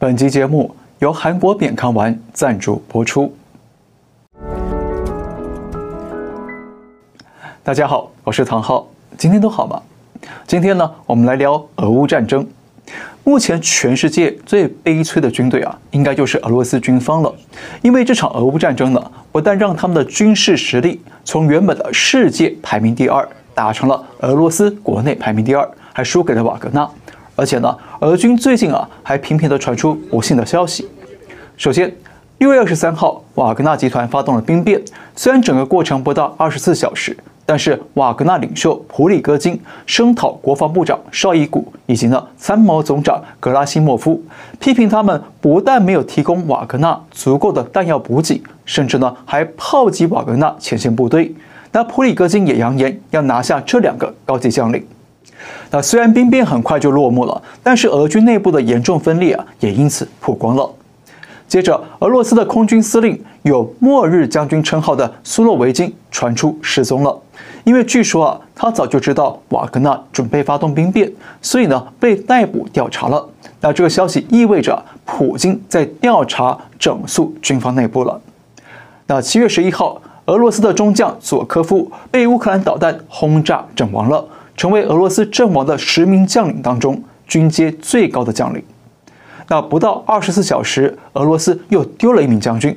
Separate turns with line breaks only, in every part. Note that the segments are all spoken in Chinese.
本集节目由韩国扁康丸赞助播出。大家好，我是唐浩，今天都好吗？今天呢，我们来聊俄乌战争。目前全世界最悲催的军队啊，应该就是俄罗斯军方了。因为这场俄乌战争呢，不但让他们的军事实力从原本的世界排名第二，打成了俄罗斯国内排名第二，还输给了瓦格纳。而且呢，俄军最近啊还频频地传出不幸的消息。首先，六月二十三号，瓦格纳集团发动了兵变，虽然整个过程不到二十四小时，但是瓦格纳领袖普里戈金声讨国防部长绍伊古以及呢参谋总长格拉西莫夫，批评他们不但没有提供瓦格纳足够的弹药补给，甚至呢还炮击瓦格纳前线部队。那普里戈金也扬言要拿下这两个高级将领。那虽然兵变很快就落幕了，但是俄军内部的严重分裂啊，也因此曝光了。接着，俄罗斯的空军司令有“末日将军”称号的苏洛维金传出失踪了，因为据说啊，他早就知道瓦格纳准备发动兵变，所以呢被逮捕调查了。那这个消息意味着普京在调查整肃军方内部了。那七月十一号，俄罗斯的中将佐科夫被乌克兰导弹轰炸阵亡了。成为俄罗斯阵亡的十名将领当中军阶最高的将领。那不到二十四小时，俄罗斯又丢了一名将军。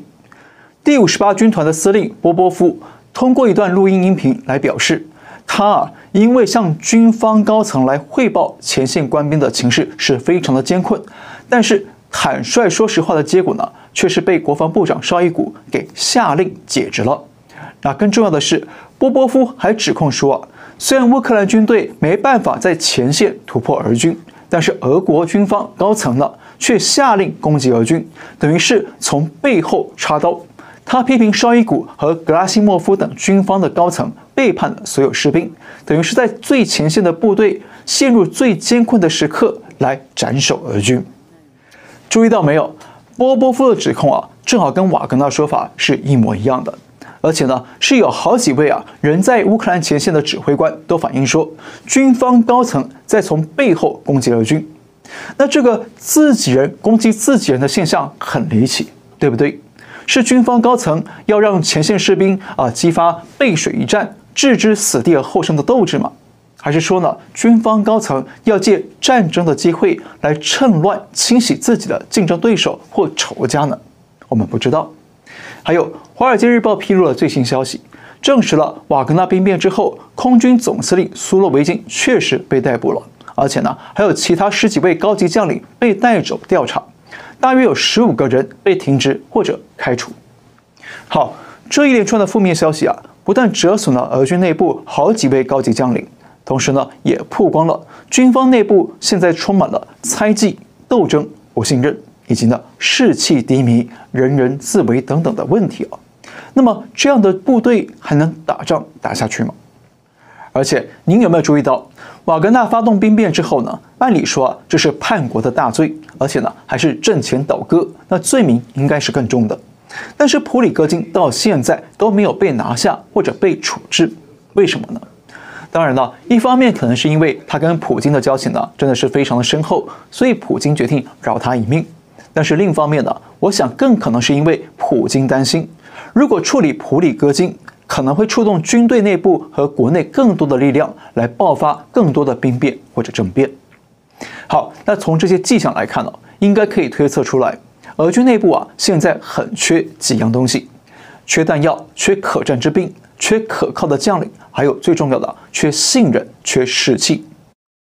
第五十八军团的司令波波夫通过一段录音音频来表示，他啊，因为向军方高层来汇报前线官兵的情势是非常的艰困，但是坦率说实话的结果呢，却是被国防部长绍伊古给下令解职了。那更重要的是，波波夫还指控说。虽然乌克兰军队没办法在前线突破俄军，但是俄国军方高层呢却下令攻击俄军，等于是从背后插刀。他批评绍伊古和格拉西莫夫等军方的高层背叛了所有士兵，等于是在最前线的部队陷入最艰困的时刻来斩首俄军。注意到没有？波波夫的指控啊，正好跟瓦格纳说法是一模一样的。而且呢，是有好几位啊人在乌克兰前线的指挥官都反映说，军方高层在从背后攻击俄军。那这个自己人攻击自己人的现象很离奇，对不对？是军方高层要让前线士兵啊激发背水一战、置之死地而后生的斗志吗？还是说呢，军方高层要借战争的机会来趁乱清洗自己的竞争对手或仇家呢？我们不知道。还有，《华尔街日报》披露了最新消息，证实了瓦格纳兵变之后，空军总司令苏洛维金确实被逮捕了，而且呢，还有其他十几位高级将领被带走调查，大约有十五个人被停职或者开除。好，这一连串的负面消息啊，不但折损了俄军内部好几位高级将领，同时呢，也曝光了军方内部现在充满了猜忌、斗争、不信任。以及呢，士气低迷、人人自危等等的问题啊。那么这样的部队还能打仗打下去吗？而且您有没有注意到，瓦格纳发动兵变之后呢？按理说啊，这是叛国的大罪，而且呢还是阵前倒戈，那罪名应该是更重的。但是普里戈金到现在都没有被拿下或者被处置，为什么呢？当然了，一方面可能是因为他跟普京的交情呢真的是非常的深厚，所以普京决定饶他一命。但是另一方面呢，我想更可能是因为普京担心，如果处理普里戈金，可能会触动军队内部和国内更多的力量，来爆发更多的兵变或者政变。好，那从这些迹象来看呢，应该可以推测出来，俄军内部啊现在很缺几样东西：缺弹药、缺可战之兵、缺可靠的将领，还有最重要的，缺信任、缺士气。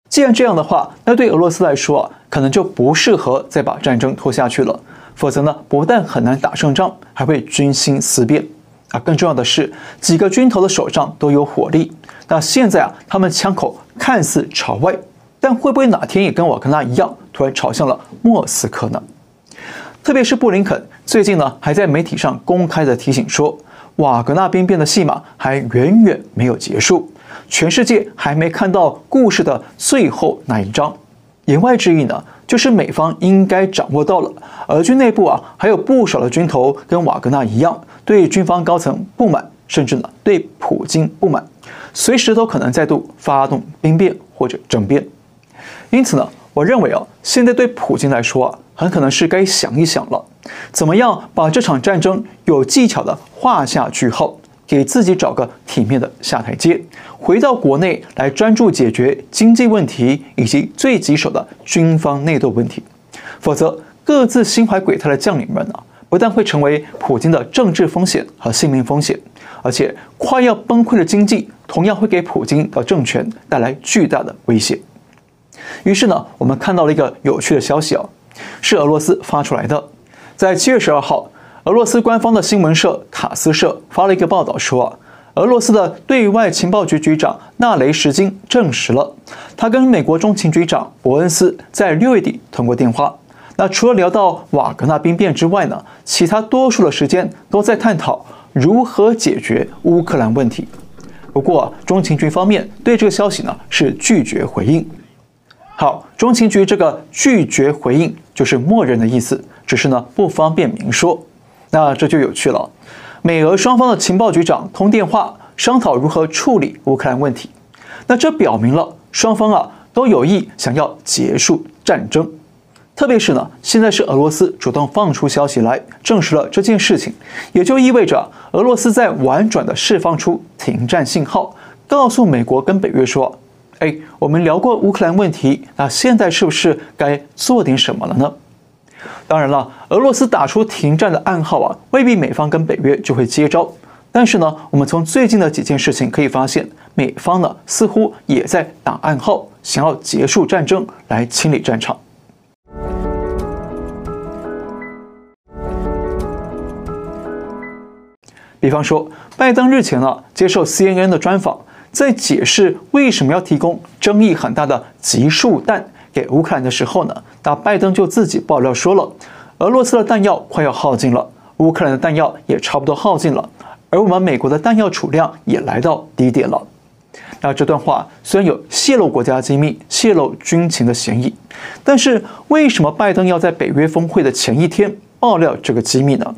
既然这样的话，那对俄罗斯来说啊，可能就不适合再把战争拖下去了。否则呢，不但很难打胜仗，还会军心思变啊。更重要的是，几个军头的手上都有火力。那现在啊，他们枪口看似朝外，但会不会哪天也跟瓦格纳一样，突然朝向了莫斯科呢？特别是布林肯最近呢，还在媒体上公开的提醒说，瓦格纳兵变的戏码还远远没有结束。全世界还没看到故事的最后那一章，言外之意呢，就是美方应该掌握到了，俄军内部啊还有不少的军头跟瓦格纳一样，对军方高层不满，甚至呢对普京不满，随时都可能再度发动兵变或者政变。因此呢，我认为啊，现在对普京来说啊，很可能是该想一想了，怎么样把这场战争有技巧的画下句号，给自己找个体面的下台阶，回到国内来专注解决经济问题以及最棘手的军方内斗问题。否则，各自心怀鬼胎的将领们啊，不但会成为普京的政治风险和性命风险，而且快要崩溃的经济同样会给普京的政权带来巨大的威胁。于是呢，我们看到了一个有趣的消息啊，是俄罗斯发出来的。在七月十二号，俄罗斯官方的新闻社塔斯社发了一个报道说，俄罗斯的对外情报局局长纳雷什金证实了，他跟美国中情局长伯恩斯在六月底通过电话。那除了聊到瓦格纳兵变之外呢，其他多数的时间都在探讨如何解决乌克兰问题。不过，中情局方面对这个消息呢是拒绝回应。好，中情局这个拒绝回应就是默认的意思，只是呢不方便明说。那这就有趣了，美俄双方的情报局长通电话商讨如何处理乌克兰问题，那这表明了双方啊都有意想要结束战争，特别是呢现在是俄罗斯主动放出消息来证实了这件事情，也就意味着俄罗斯在婉转的释放出停战信号，告诉美国跟北约说。哎，我们聊过乌克兰问题，那现在是不是该做点什么了呢？当然了，俄罗斯打出停战的暗号啊，未必美方跟北约就会接招。但是呢，我们从最近的几件事情可以发现，美方呢似乎也在打暗号，想要结束战争来清理战场。比方说，拜登日前呢接受 CNN 的专访。在解释为什么要提供争议很大的集束弹给乌克兰的时候呢，那拜登就自己爆料说了，俄罗斯的弹药快要耗尽了，乌克兰的弹药也差不多耗尽了，而我们美国的弹药储量也来到低点了。那这段话虽然有泄露国家机密、泄露军情的嫌疑，但是为什么拜登要在北约峰会的前一天爆料这个机密呢？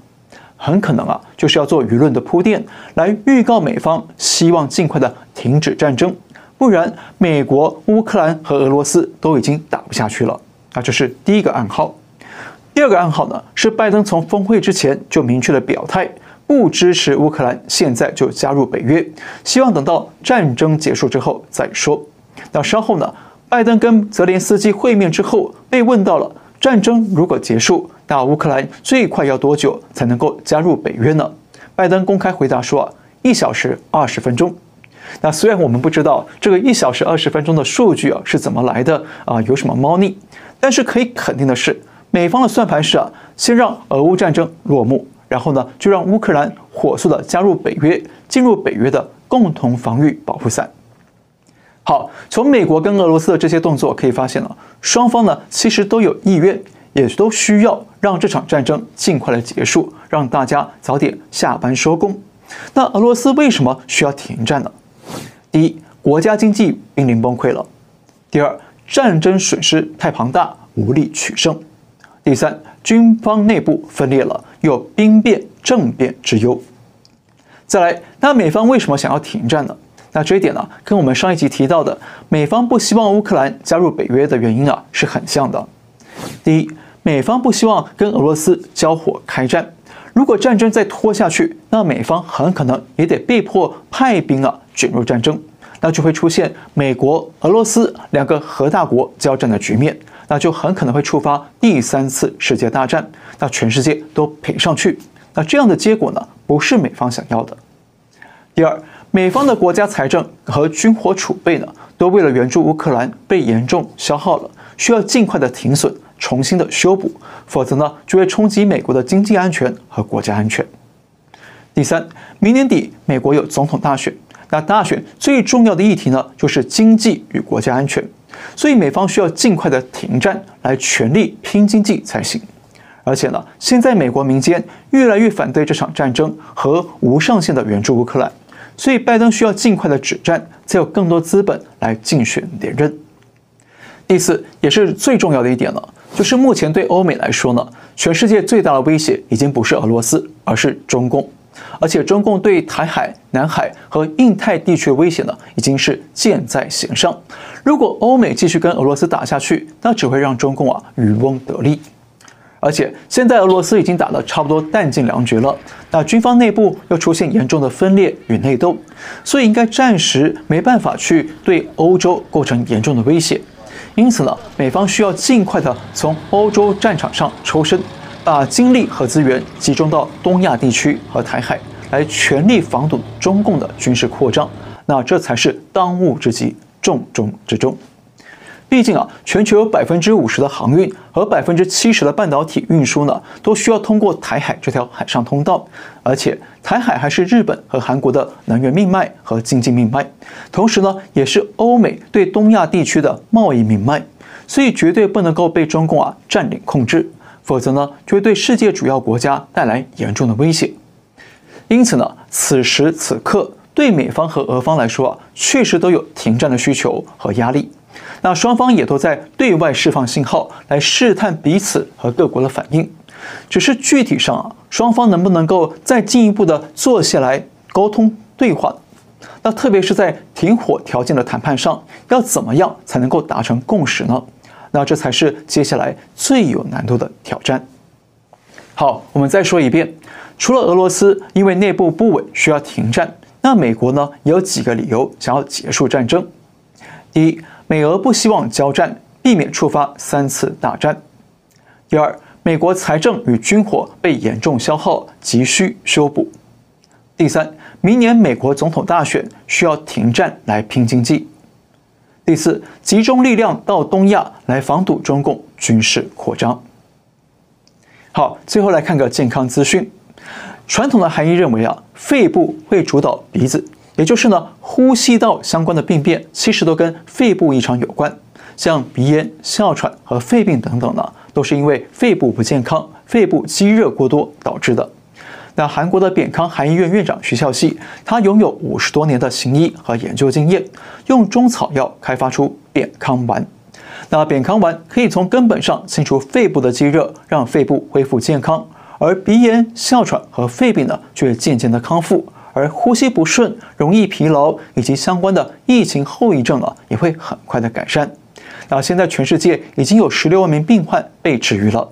很可能啊，就是要做舆论的铺垫，来预告美方希望尽快的停止战争，不然美国、乌克兰和俄罗斯都已经打不下去了。那这是第一个暗号。第二个暗号呢，是拜登从峰会之前就明确的表态，不支持乌克兰现在就加入北约，希望等到战争结束之后再说。那稍后呢，拜登跟泽连斯基会面之后，被问到了战争如果结束。那乌克兰最快要多久才能够加入北约呢？拜登公开回答说啊，一小时二十分钟。那虽然我们不知道这个一小时二十分钟的数据啊是怎么来的啊，有什么猫腻，但是可以肯定的是，美方的算盘是啊，先让俄乌战争落幕，然后呢就让乌克兰火速的加入北约，进入北约的共同防御保护伞。好，从美国跟俄罗斯的这些动作可以发现了，双方呢其实都有意愿。也都需要让这场战争尽快的结束，让大家早点下班收工。那俄罗斯为什么需要停战呢？第一，国家经济濒临崩溃了；第二，战争损失太庞大，无力取胜；第三，军方内部分裂了，有兵变政变之忧。再来，那美方为什么想要停战呢？那这一点呢，跟我们上一集提到的美方不希望乌克兰加入北约的原因啊，是很像的。第一，美方不希望跟俄罗斯交火开战，如果战争再拖下去，那美方很可能也得被迫派兵啊卷入战争，那就会出现美国、俄罗斯两个核大国交战的局面，那就很可能会触发第三次世界大战，那全世界都赔上去，那这样的结果呢，不是美方想要的。第二，美方的国家财政和军火储备呢，都为了援助乌克兰被严重消耗了。需要尽快的停损，重新的修补，否则呢就会冲击美国的经济安全和国家安全。第三，明年底美国有总统大选，那大选最重要的议题呢就是经济与国家安全，所以美方需要尽快的停战，来全力拼经济才行。而且呢，现在美国民间越来越反对这场战争和无上限的援助乌克兰，所以拜登需要尽快的止战，才有更多资本来竞选连任。第四，也是最重要的一点了，就是目前对欧美来说呢，全世界最大的威胁已经不是俄罗斯，而是中共。而且中共对台海、南海和印太地区的威胁呢，已经是箭在弦上。如果欧美继续跟俄罗斯打下去，那只会让中共啊渔翁得利。而且现在俄罗斯已经打得差不多弹尽粮绝了，那军方内部又出现严重的分裂与内斗，所以应该暂时没办法去对欧洲构成严重的威胁。因此呢，美方需要尽快的从欧洲战场上抽身，把精力和资源集中到东亚地区和台海，来全力防堵中共的军事扩张。那这才是当务之急，重中之重。毕竟啊，全球有百分之五十的航运和百分之七十的半导体运输呢，都需要通过台海这条海上通道。而且，台海还是日本和韩国的能源命脉和经济命脉，同时呢，也是欧美对东亚地区的贸易命脉，所以绝对不能够被中共啊占领控制，否则呢，就会对世界主要国家带来严重的威胁。因此呢，此时此刻，对美方和俄方来说啊，确实都有停战的需求和压力。那双方也都在对外释放信号，来试探彼此和各国的反应。只是具体上啊，双方能不能够再进一步的坐下来沟通对话？那特别是在停火条件的谈判上，要怎么样才能够达成共识呢？那这才是接下来最有难度的挑战。好，我们再说一遍，除了俄罗斯因为内部不稳需要停战，那美国呢也有几个理由想要结束战争。第一，美俄不希望交战，避免触发三次大战。第二，美国财政与军火被严重消耗，急需修补。第三，明年美国总统大选需要停战来拼经济。第四，集中力量到东亚来防堵中共军事扩张。好，最后来看个健康资讯。传统的含义认为啊，肺部会主导鼻子。也就是呢，呼吸道相关的病变其实都跟肺部异常有关，像鼻炎、哮喘和肺病等等呢，都是因为肺部不健康、肺部积热过多导致的。那韩国的扁康韩医院院长徐孝熙，他拥有五十多年的行医和研究经验，用中草药开发出扁康丸。那扁康丸可以从根本上清除肺部的积热，让肺部恢复健康，而鼻炎、哮喘和肺病呢，却渐渐的康复。而呼吸不顺、容易疲劳以及相关的疫情后遗症啊，也会很快的改善。那现在全世界已经有十六万名病患被治愈了。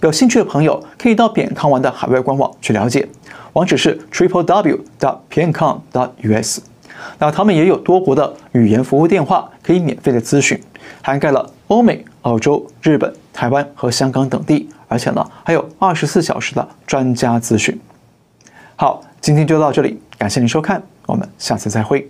有兴趣的朋友可以到扁康丸的海外官网去了解，网址是 triple w dot piancong dot us。那他们也有多国的语言服务电话可以免费的咨询，涵盖了欧美、澳洲、日本、台湾和香港等地，而且呢还有二十四小时的专家咨询。好。今天就到这里，感谢您收看，我们下次再会。